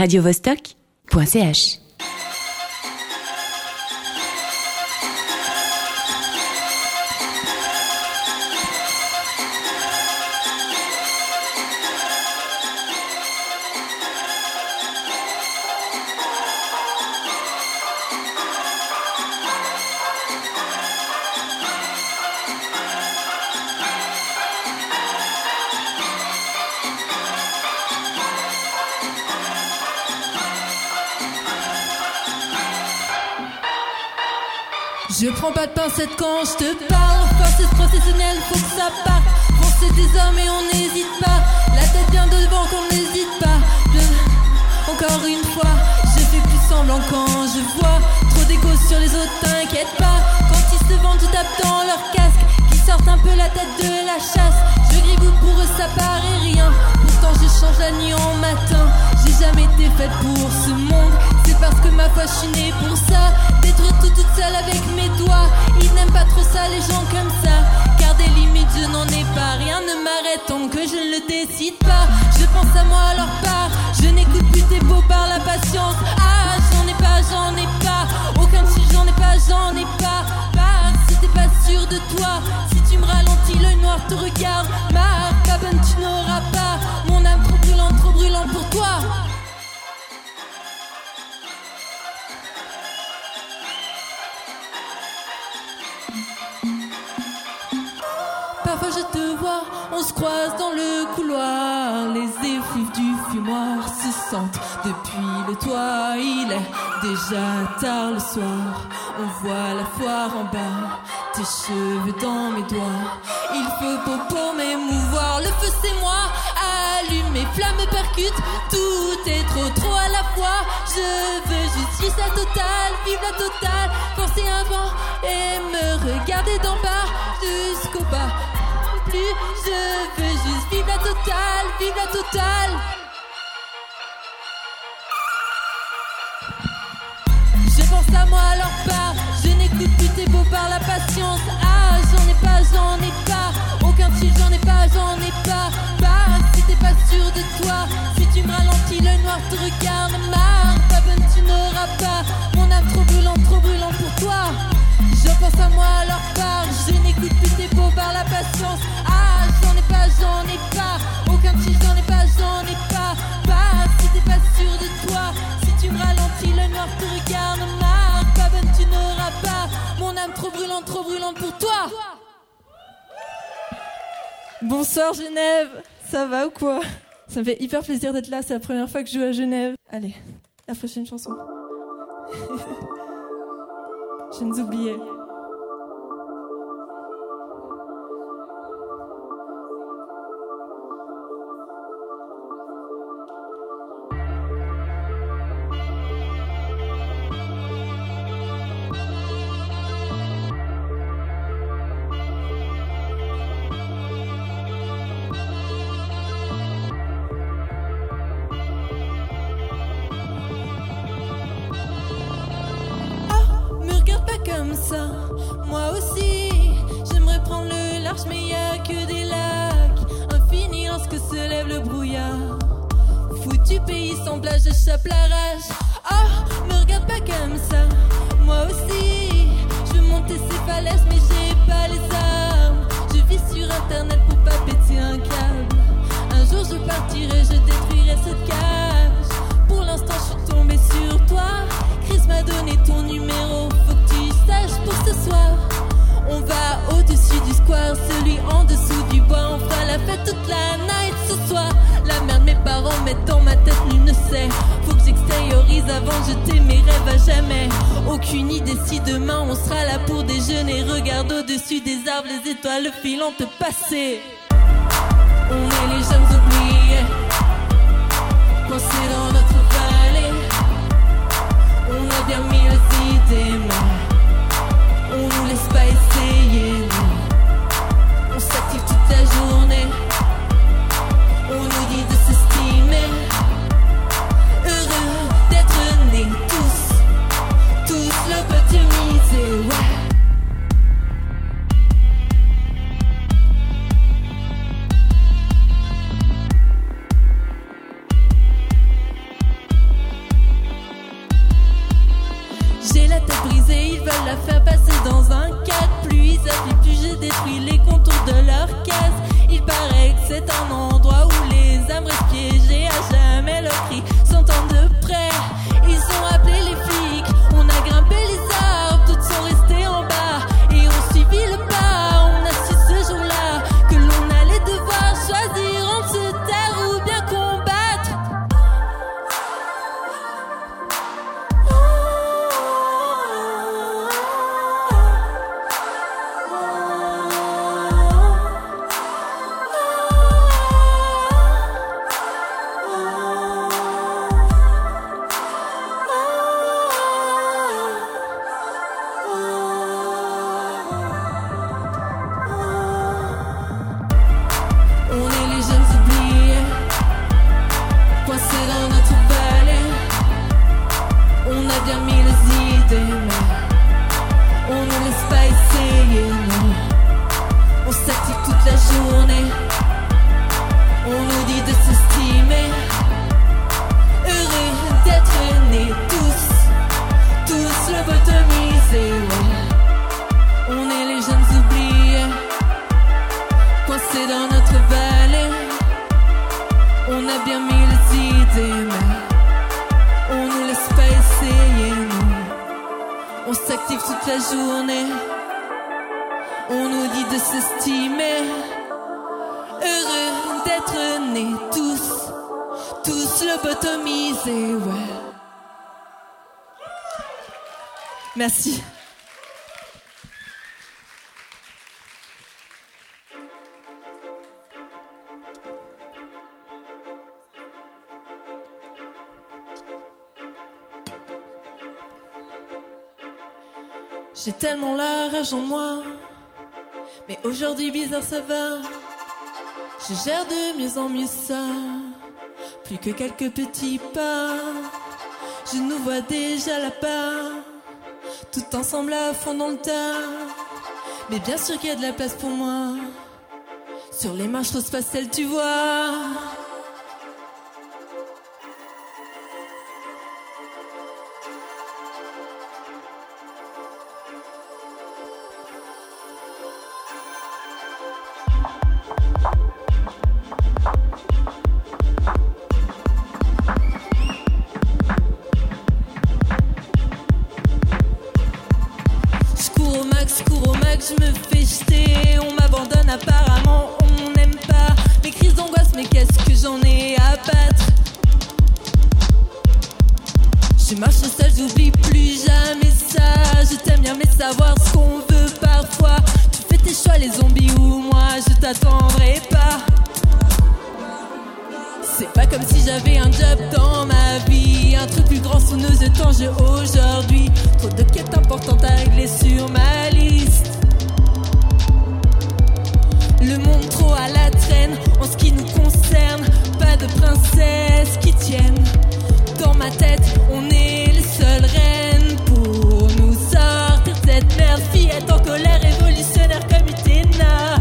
radiovostok.ch pincette quand je te parle. Force professionnelle, faut que ça parte. On des hommes et on n'hésite pas. La tête bien devant qu'on n'hésite pas. Encore une fois, je fais plus semblant quand je vois trop d'écho sur les autres, t'inquiète pas. Quand ils se vendent, tout tapent dans leur casque. Qui sortent un peu la tête de la chasse. Je gribouille pour eux, ça paraît rien. Pourtant, je change la nuit en matin. J'ai jamais été faite pour ce monde. C'est parce que ma foi, je suis née pour ça. Détruire tout toute seule avec mes doigts. Tant que je ne le décide pas. Je pense à moi à leur part. Je n'écoute plus tes beaux par la patience. Ah, j'en ai pas, j'en ai pas. Aucun si j'en ai pas, j'en ai pas. Bah, si t'es pas sûr de toi. Si tu me ralentis, l'œil noir te regarde. Ma cabane, tu n'auras pas. Mon âme trop brûlante, trop brûlante pour toi. On se croise dans le couloir. Les effluves du fumoir se sentent depuis le toit. Il est déjà tard le soir. On voit la foire en bas, tes cheveux dans mes doigts. Il faut beau pour m'émouvoir. Le feu c'est moi, allume mes flammes percute. Tout est trop trop à la fois. Je veux juste vivre la totale, vivre la totale. Forcer un vent et me regarder d'en bas jusqu'au bas Je veux juste vivre la totale, vivre la totale. Je pense à moi leur part. Je n'écoute plus tes beaux par la patience. Ah, j'en ai pas, j'en ai pas. Aucun fil, j'en ai pas, j'en ai pas. Bah, si t'es pas sûr de toi. Si tu me ralentis, le noir te regarde. Marre, pas bonne, tu n'auras pas. Mon âme trop brûlante, trop brûlante pour toi. Pense à moi leur part. Je n'écoute plus tes beaux par la patience. Ah, j'en ai pas, j'en ai pas. Aucun petit, j'en ai pas, j'en ai pas. Bah, si t'es pas sûr de toi. Si tu me ralentis, le noir te regarde. Marre, pas bonne, tu n'auras pas. Mon âme trop brûlante, trop brûlante pour toi. Bonsoir Genève, ça va ou quoi? Ça me fait hyper plaisir d'être là, c'est la première fois que je joue à Genève. Allez, la prochaine chanson. je nous oubliais. Mais y a que des lacs. Infini lorsque se lève le brouillard. Foutu pays sans plage, j'échappe la rage. Oh, me regarde pas comme ça. Moi aussi, je veux monter ces falaises, mais j'ai pas les armes. Je vis sur internet pour pas péter un câble. Un jour je partirai, je détruirai cette cage. Pour l'instant, je suis tombée sur toi. Chris m'a donné ton numéro, faut que tu saches pour ce soir. On va au-dessus du square, celui en dessous du bois. On fera la fête toute la night ce soir. La merde, mes parents mettent dans ma tête, nul ne sait. Faut que j'extériorise avant de jeter mes rêves à jamais. Aucune idée si demain on sera là pour déjeuner. Regarde au-dessus des arbres, les étoiles filant te passer. On est les jeunes oubliés, coincés dans notre vallée. On a bien mille idées, paraît que On nous dit de s'estimer. Heureux d'être nés tous, tous lobotomisés, ouais. Merci. J'ai tellement la en moi. Mais aujourd'hui, bizarre, ça va. Je gère de mieux en mieux ça. Plus que quelques petits pas. Je nous vois déjà là-bas. Tout ensemble à fond dans le tas. Mais bien sûr qu'il y a de la place pour moi. Sur les marches rose pastel, tu vois? Je me fais jeter. On m'abandonne apparemment, on n'aime pas. Mes crises d'angoisse, mais qu'est-ce que j'en ai à battre? Je marche seule, j'oublie plus jamais ça. Je t'aime bien, mais savoir ce qu'on veut parfois. Tu fais tes choix, les zombies ou moi, je t'attendrai pas. C'est pas comme si j'avais un job dans ma vie. Un truc plus grand sous nos temps, j'ai aujourd'hui. Trop de quêtes importantes à régler sur ma liste. Le monde trop à la traîne en ce qui nous concerne. Pas de princesse qui tienne. Dans ma tête, on est les seules reines pour nous sortir de cette merde. Fillette en colère, révolutionnaire comme Utena.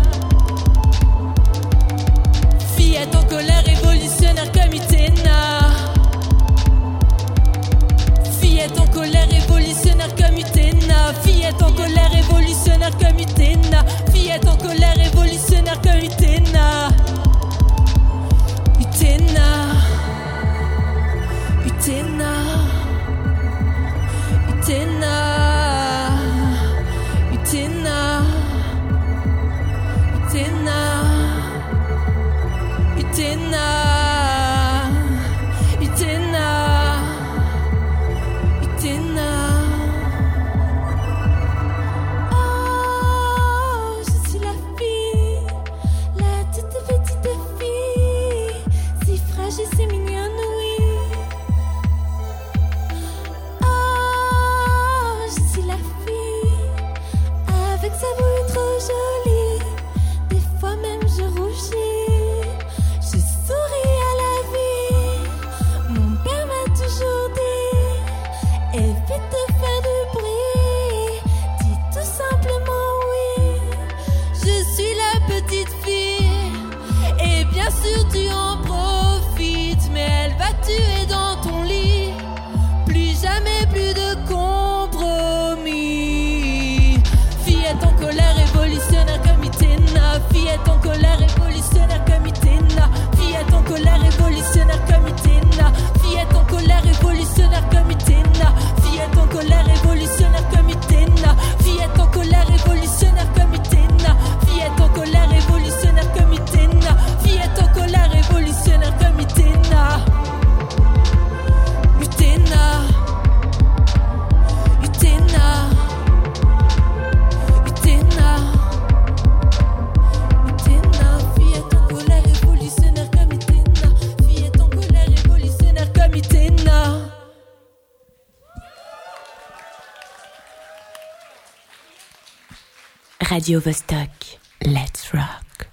Let's rock.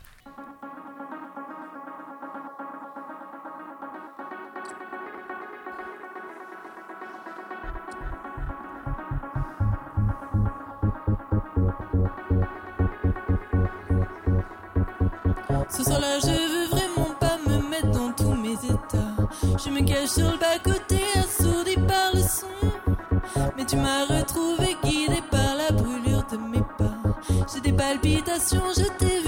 Ce soir-là, je veux vraiment pas me mettre dans tous mes états. Je me cache sur le bas-côté, assourdi par le son. Mais tu m'as retrouvé guidé par la brûlure palpitations, je t'ai vu.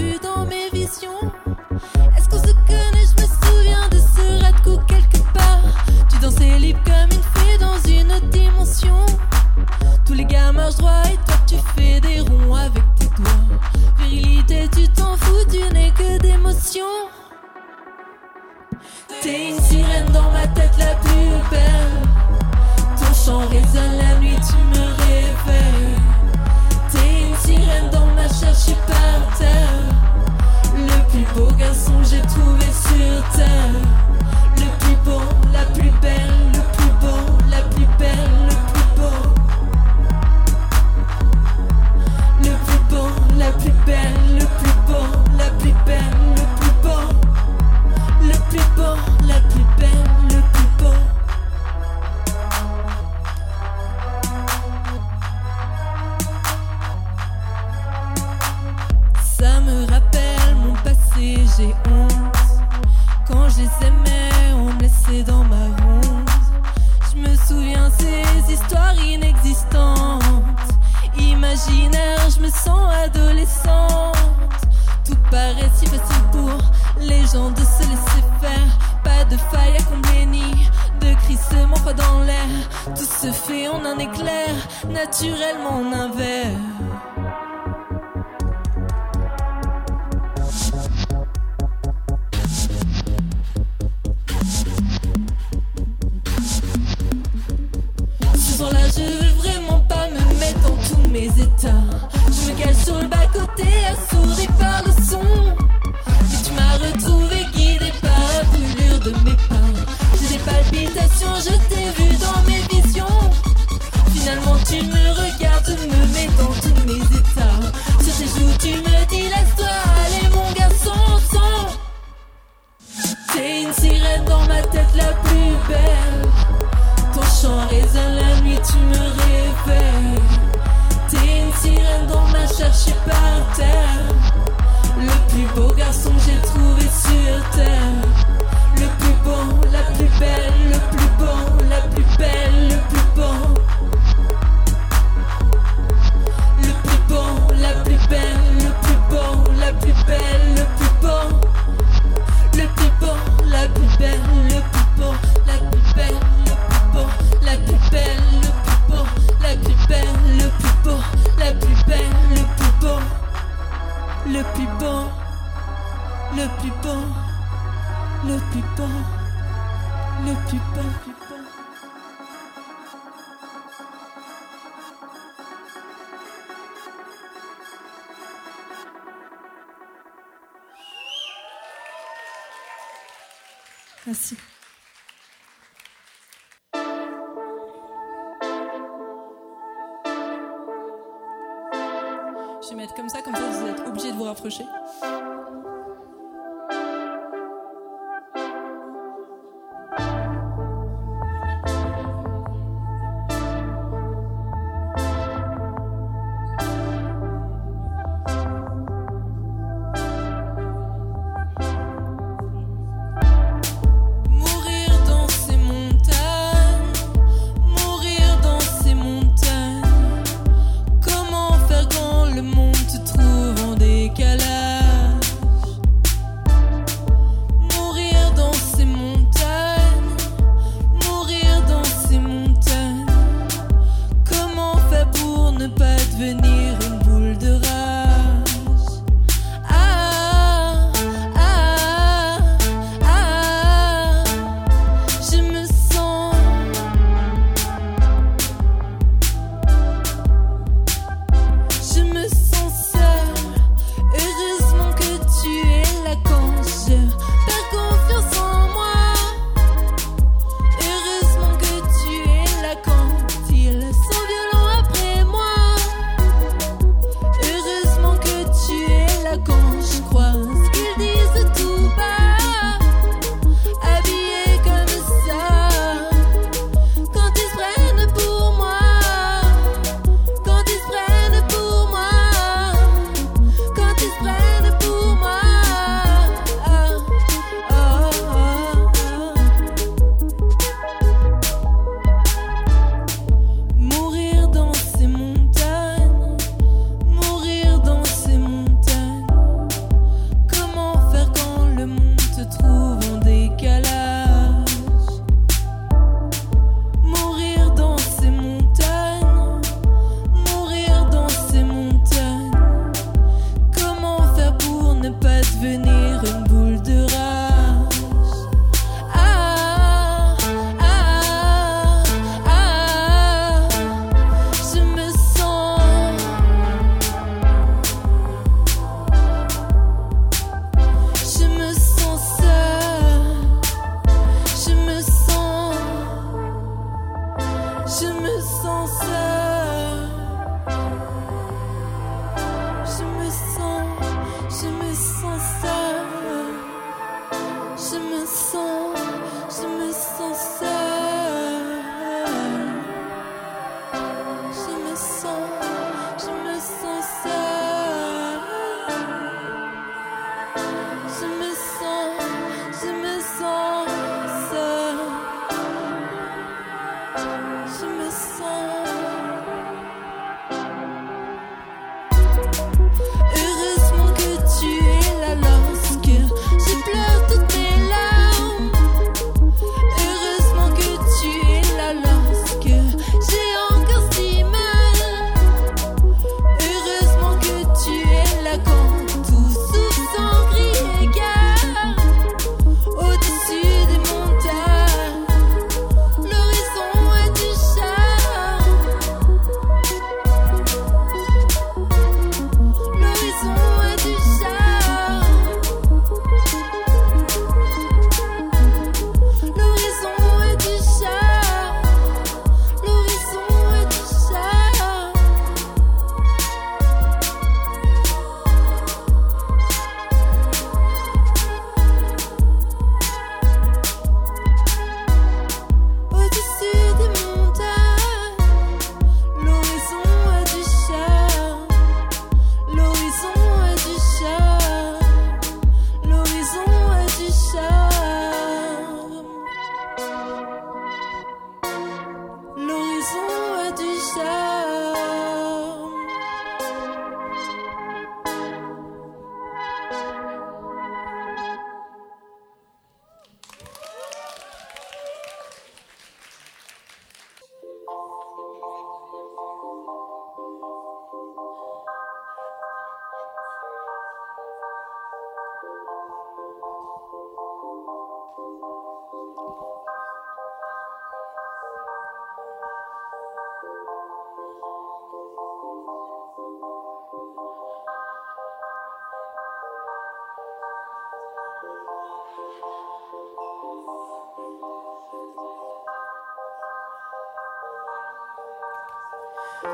je t'ai vu dans mes visions. Finalement, tu me regardes, me mets dans tous mes états. Sur tes joues, tu me dis, laisse-toi aller, mon garçon, sans. T'es une sirène dans ma tête la plus belle. Ton chant résonne la nuit, tu me réveilles. T'es une sirène dans ma chair, je par terre. Le plus beau garçon que j'ai trouvé sur terre. Je vais mettre comme ça, comme ça vous êtes obligé de vous rapprocher.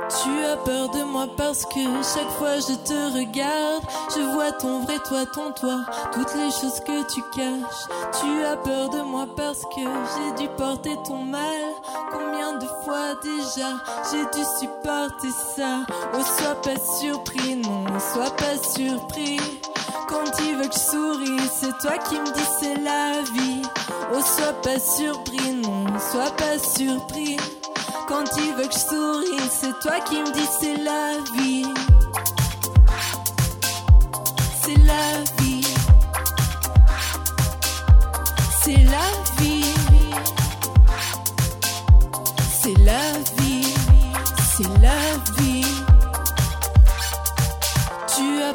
Tu as peur de moi parce que chaque fois je te regarde, je vois ton vrai toi, ton toi, toutes les choses que tu caches. Tu as peur de moi parce que j'ai dû porter ton mal. Combien de fois déjà j'ai dû supporter ça? Oh, sois pas surpris, non, sois pas surpris. Quand tu veux que je souris, c'est toi qui me dis c'est la vie. Oh, sois pas surpris, non, sois pas surpris. Quand tu veux que je souris, c'est toi qui me dis c'est la vie. C'est la vie. C'est la vie. C'est la vie. C'est la vie.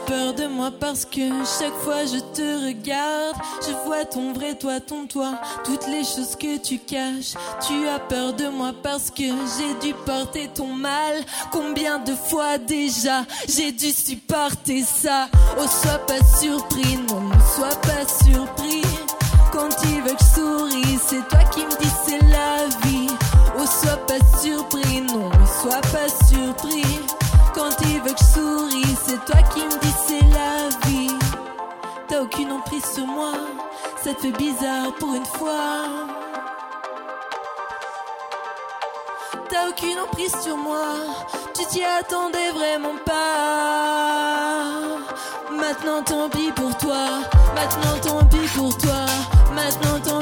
Peur de moi parce que chaque fois je te regarde, je vois ton vrai toi, ton toi, toutes les choses que tu caches. Tu as peur de moi parce que j'ai dû porter ton mal. Combien de fois déjà j'ai dû supporter ça? Oh, sois pas surpris, non, sois pas surpris. Quand tu veux que je souris, c'est toi qui me dis c'est la vie. Oh, sois pas surpris, non, sois pas surpris. Quand tu veux que je souris, c'est toi qui me sur moi, ça te fait bizarre pour une fois. T'as aucune emprise sur moi, tu t'y attendais vraiment pas. Maintenant tant pis pour toi, maintenant tant pis pour toi, maintenant tant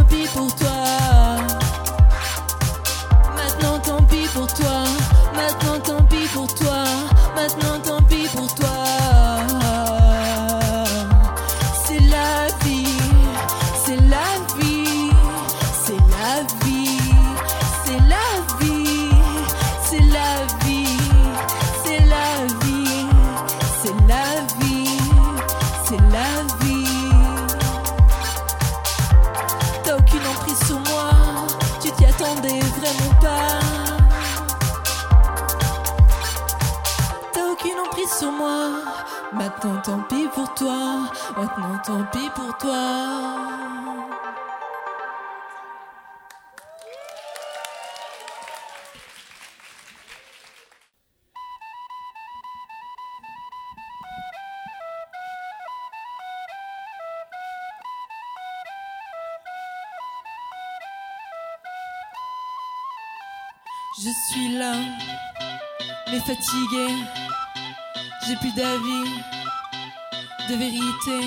Maintenant tant pis pour toi, maintenant tant pis pour toi. Je suis là, mais fatiguée, j'ai plus d'avis de vérité.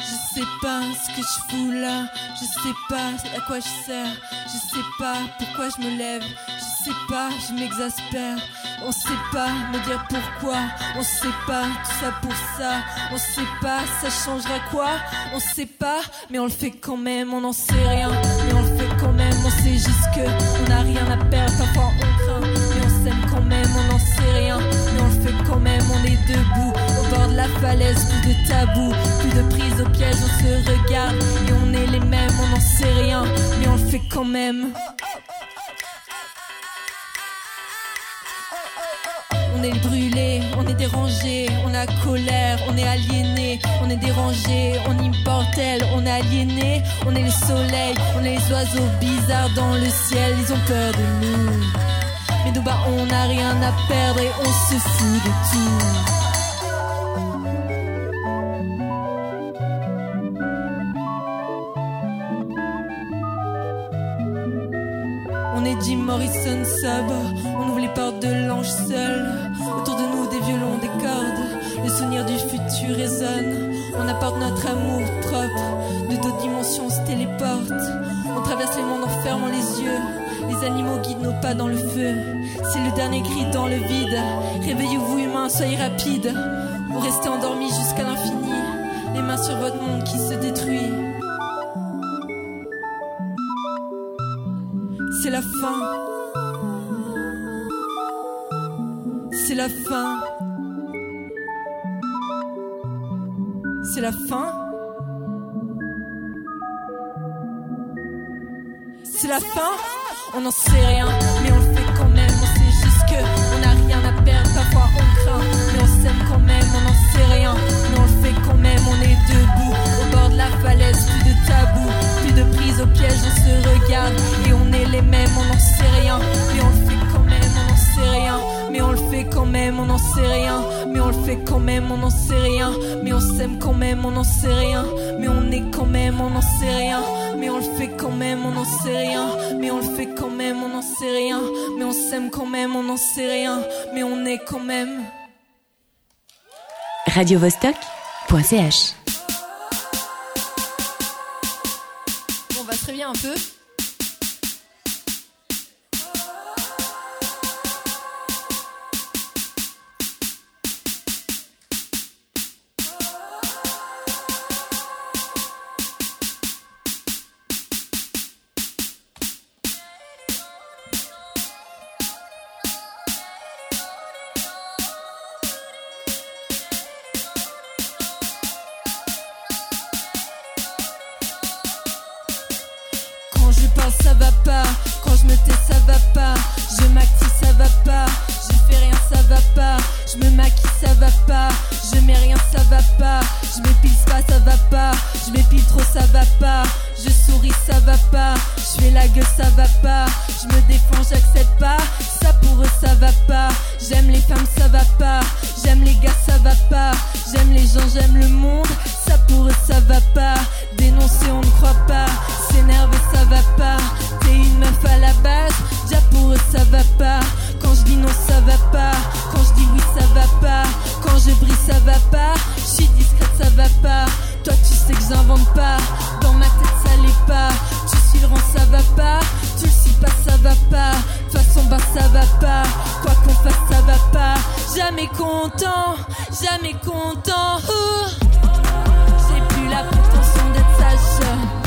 Je sais pas ce que je fous là, je sais pas à quoi je sers, je sais pas pourquoi je me lève, je sais pas, je m'exaspère. On sait pas me dire pourquoi, on sait pas tout ça pour ça, on sait pas ça changera quoi, on sait pas, mais on le fait quand même, on n'en sait rien, mais on le fait quand même, on sait juste que on n'a rien à perdre, parfois on craint, mais on s'aime quand même, on n'en sait rien, mais on le fait quand même, on est debout la falaise, plus de tabou, plus de prise au piège, on se regarde et on est les mêmes, on n'en sait rien, mais on le fait quand même. On est brûlé, on est dérangé, on a colère, on est aliéné, on est dérangé, on est immortel, on est aliéné, on est le soleil, on est les oiseaux bizarres dans le ciel, ils ont peur de nous. Mais nous bas on n'a rien à perdre et on se fout de tout. On ouvre les portes de l'ange seul. Autour de nous des violons, des cordes, les souvenirs du futur résonnent. On apporte notre amour propre, de d'autres dimensions se téléportent. On traverse les mondes en fermant les yeux. Les animaux guident nos pas dans le feu. C'est le dernier cri dans le vide. Réveillez-vous humains, soyez rapides. Vous restez endormis jusqu'à l'infini. Les mains sur votre monde qui se détruit. C'est la fin. La fin. C'est la fin. C'est la fin. On n'en sait rien, mais on le fait quand même. On sait juste que on n'a rien à perdre. Parfois on craint, mais on s'aime quand même. On n'en sait rien, mais on le fait quand même. On est debout au bord de la falaise, plus de tabou, plus de prise au piège. On se regarde et on est les mêmes. On n'en sait rien, mais on le fait quand même. On n'en sait rien, fait quand même. On n'en sait rien, mais on le fait quand même. On n'en sait rien, mais on s'aime quand même. On n'en sait rien, mais on est quand même. On n'en sait rien, mais on le fait quand même. On n'en sait rien, mais on le fait quand même. On n'en sait rien, mais on s'aime quand même. On n'en sait rien, mais on est quand même. radiovostok.ch On va se réveiller un peu. Quand ça va pas, quand je me tais ça va pas, je m'active ça va pas, je fais rien ça va pas, je me maquille ça va pas, je mets rien ça va pas, je m'épile pas ça va pas, je m'épile trop ça va pas, je souris ça va pas, je fais la gueule ça va pas, je me défends j'accepte pas, ça pour eux ça va pas, j'aime les femmes ça va pas, j'aime les gars ça va pas, j'aime les gens j'aime le monde, ça pour eux ça va pas, dénoncer on ne croit pas, s'énerver ça va pas, t'es une meuf à la base, déjà pour eux ça va pas, quand je dis non ça va pas, quand je dis oui ça va pas, quand je brille ça va pas, je suis discrète ça va pas, toi tu sais que j'invente pas, dans ma tête ça l'est pas, tu suis le rang ça va pas, tu le suis pas ça va pas, de toute façon bah ça va pas, quoi qu'on fasse ça va pas, jamais content, jamais content, j'ai plus la prétention d'être sage.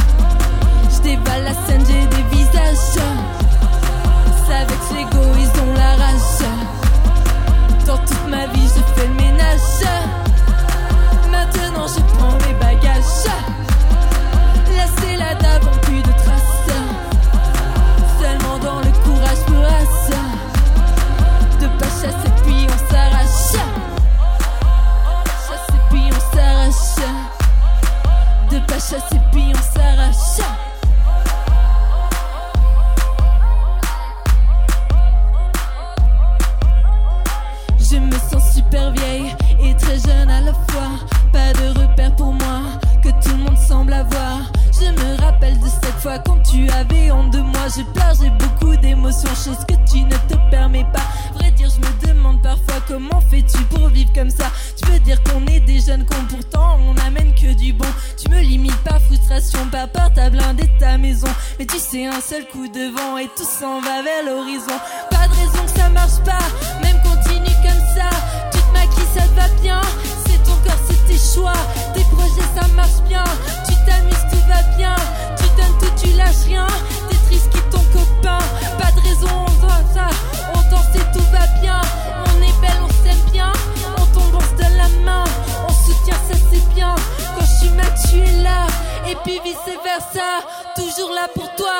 Et puis vice versa. Toujours là pour toi.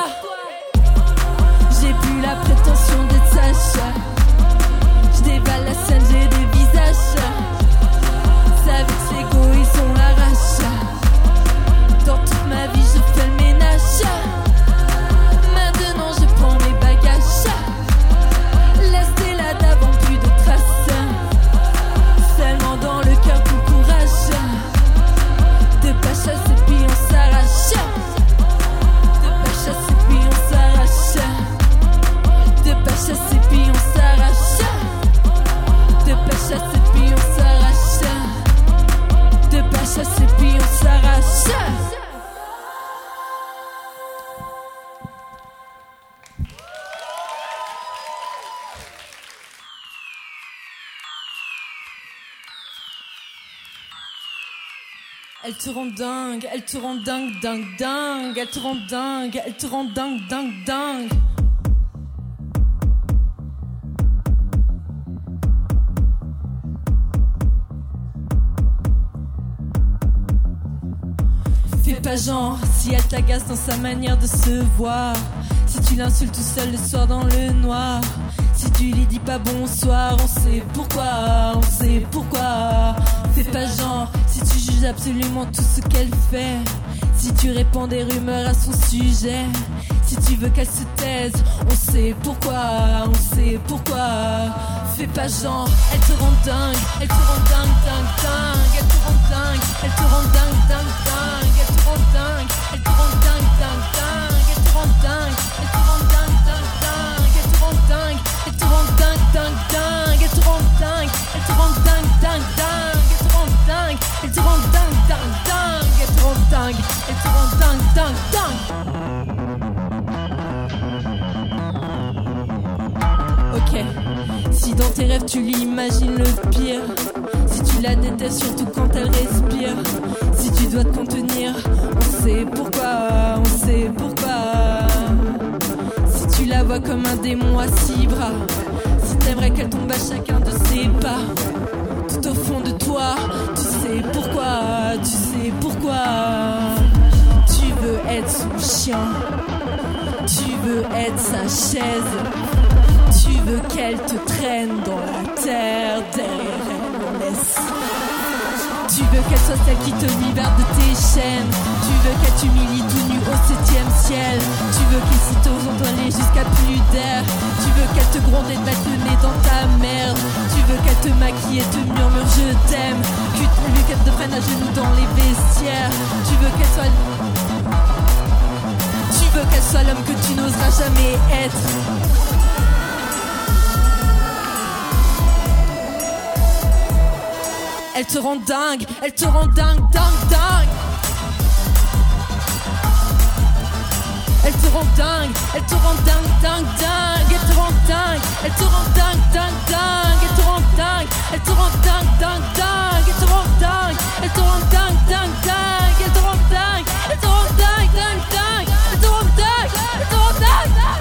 Elle te rend dingue, elle te rend dingue, dingue, dingue, elle te rend dingue, elle te rend dingue, dingue, dingue. Pas genre si elle t'agace dans sa manière de se voir. Si tu l'insultes tout seul le soir dans le noir. Si tu lui dis pas bonsoir, on sait pourquoi, on sait pourquoi. Fais pas genre si tu juges absolument tout ce qu'elle fait. Si tu répands des rumeurs à son sujet. Si tu veux qu'elle se taise, on sait pourquoi, on sait pourquoi. Fais pas genre, elle te rend dingue, elle te rend dingue, dingue, dingue, elle te rend dingue, elle te rend dingue, dingue, dingue, elle te rend dingue, elle te rend dingue, dingue, dingue, elle te rend dingue, elle te rend dingue, dans tes rêves tu lui imagines le pire, si tu la détestes surtout quand elle respire, si tu dois te contenir, on sait pourquoi, on sait pourquoi. Si tu la vois comme un démon à six bras, si t'aimerais qu'elle tombe à chacun de ses pas, tout au fond de toi, tu sais pourquoi, tu sais pourquoi. Tu veux être son chien, tu veux être sa chaise. Tu veux qu'elle te traîne dans la terre laisse. Tu veux qu'elle soit celle qui te libère de tes chaînes. Tu veux qu'elle t'humilie tout nu au septième ciel. Tu veux qu'elle s'y t'envoler jusqu'à plus d'air. Tu veux qu'elle te gronde et te mette le nez dans ta merde. Tu veux qu'elle te maquille et te murmure je t'aime. Tu veux qu'elle te prenne à genoux dans les vestiaires. Tu veux qu'elle soit tu veux qu'elle soit l'homme que tu n'oseras jamais être. Elle te rend dingue, elle te rend dingue, dingue, dingue. Elle te rend dingue, elle te rend dingue, dingue, dingue. Elle te rend dingue, elle te rend dingue, dingue, dingue. Elle te rend dingue, elle te rend dingue, dingue, dingue. Elle te rend dingue, elle te rend dingue, dingue, dingue. Elle te rend dingue, elle te rend dingue, dingue, dingue. Te rend dingue, elle dingue,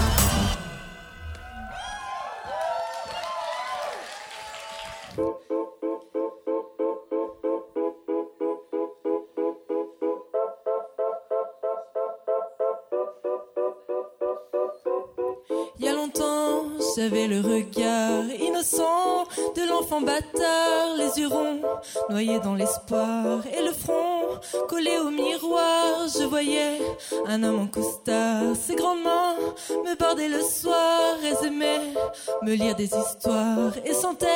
j'avais le regard innocent de l'enfant bâtard, les yeux ronds, noyés dans l'espoir, et le front collé au miroir. Je voyais un homme en costard, ses grandes mains me bordaient le soir, elles aimaient me lire des histoires et sentaient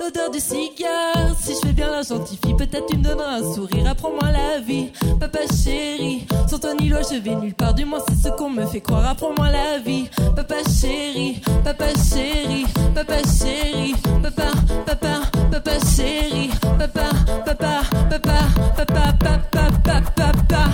l'odeur du cigare. Si je fais bien la gentille fille, peut-être tu me donneras un sourire. Apprends-moi la vie, papa chéri. Sans toi ni loi, je vais nulle part. Du moins, c'est ce qu'on me fait croire. Apprends-moi la vie, papa chéri. papa chéri, papa chéri, papa, papa, papa chéri, papa, papa, papa, papa, papa, papa, papa.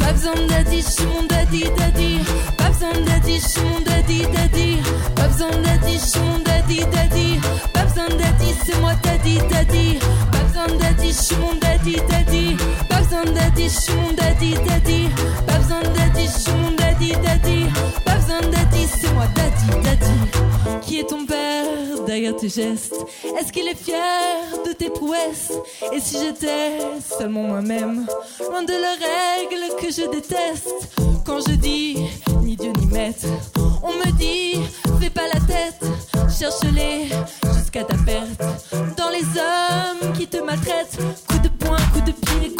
Pas besoin de daddy, je suis mon daddy, daddy. Pas besoin de daddy, je suis mon daddy, daddy. Pas besoin de daddy, je suis mon daddy, daddy. Pas besoin de daddy, c'est moi daddy, daddy. Pas besoin de daddy, je suis mon daddy, daddy. Besoin daddy, je suis mon daddy, daddy. Pas besoin de daddy, je mon daddy, daddy. Pas besoin de c'est moi daddy, daddy. Qui est ton père? Derrière tes gestes Est-ce qu'il est fier de tes prouesses? Et si j'étais seulement moi-même, loin de leurs règles que je déteste Quand je dis ni Dieu ni maître, on me dit fais pas la tête, cherche-les jusqu'à ta perte. Dans les hommes qui te maltraitent, coup de poing, coup de pied,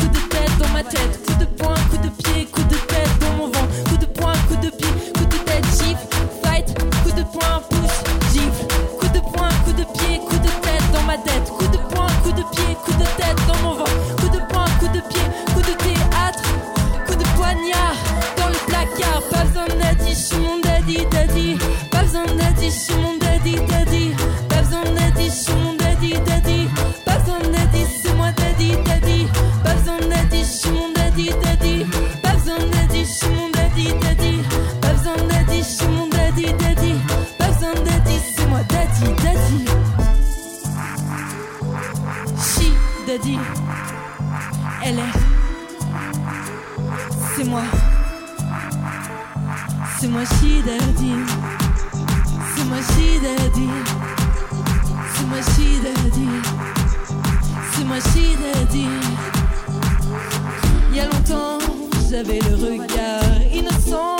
j'avais le regard innocent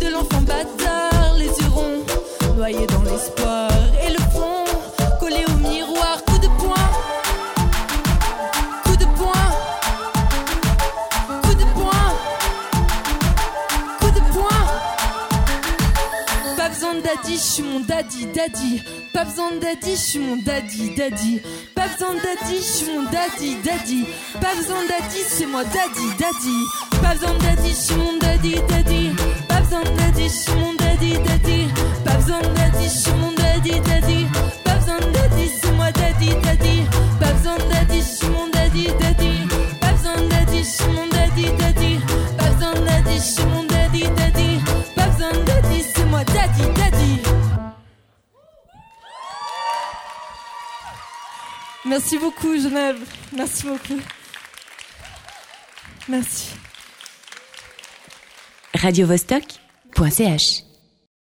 de l'enfant bâtard. Les yeux ronds noyés dans l'espoir je suis mon daddy, daddy. Pas besoin de daddy, je suis mon daddy, daddy. Pas besoin de daddy, je suis mon daddy, daddy. Pas besoin de daddy, c'est moi daddy, daddy. Pas besoin de daddy, je suis mon daddy, daddy. Pas besoin de daddy, je suis mon daddy, daddy. Pas besoin de daddy, je suis mon daddy, daddy. Pas besoin de daddy, c'est moi daddy, daddy. Pas besoin de daddy, je suis mon daddy, daddy. Pas besoin de daddy, je suis mon daddy, daddy. Pas besoin de daddy, je suis Merci beaucoup Genève. Merci beaucoup. Merci. radiovostok.ch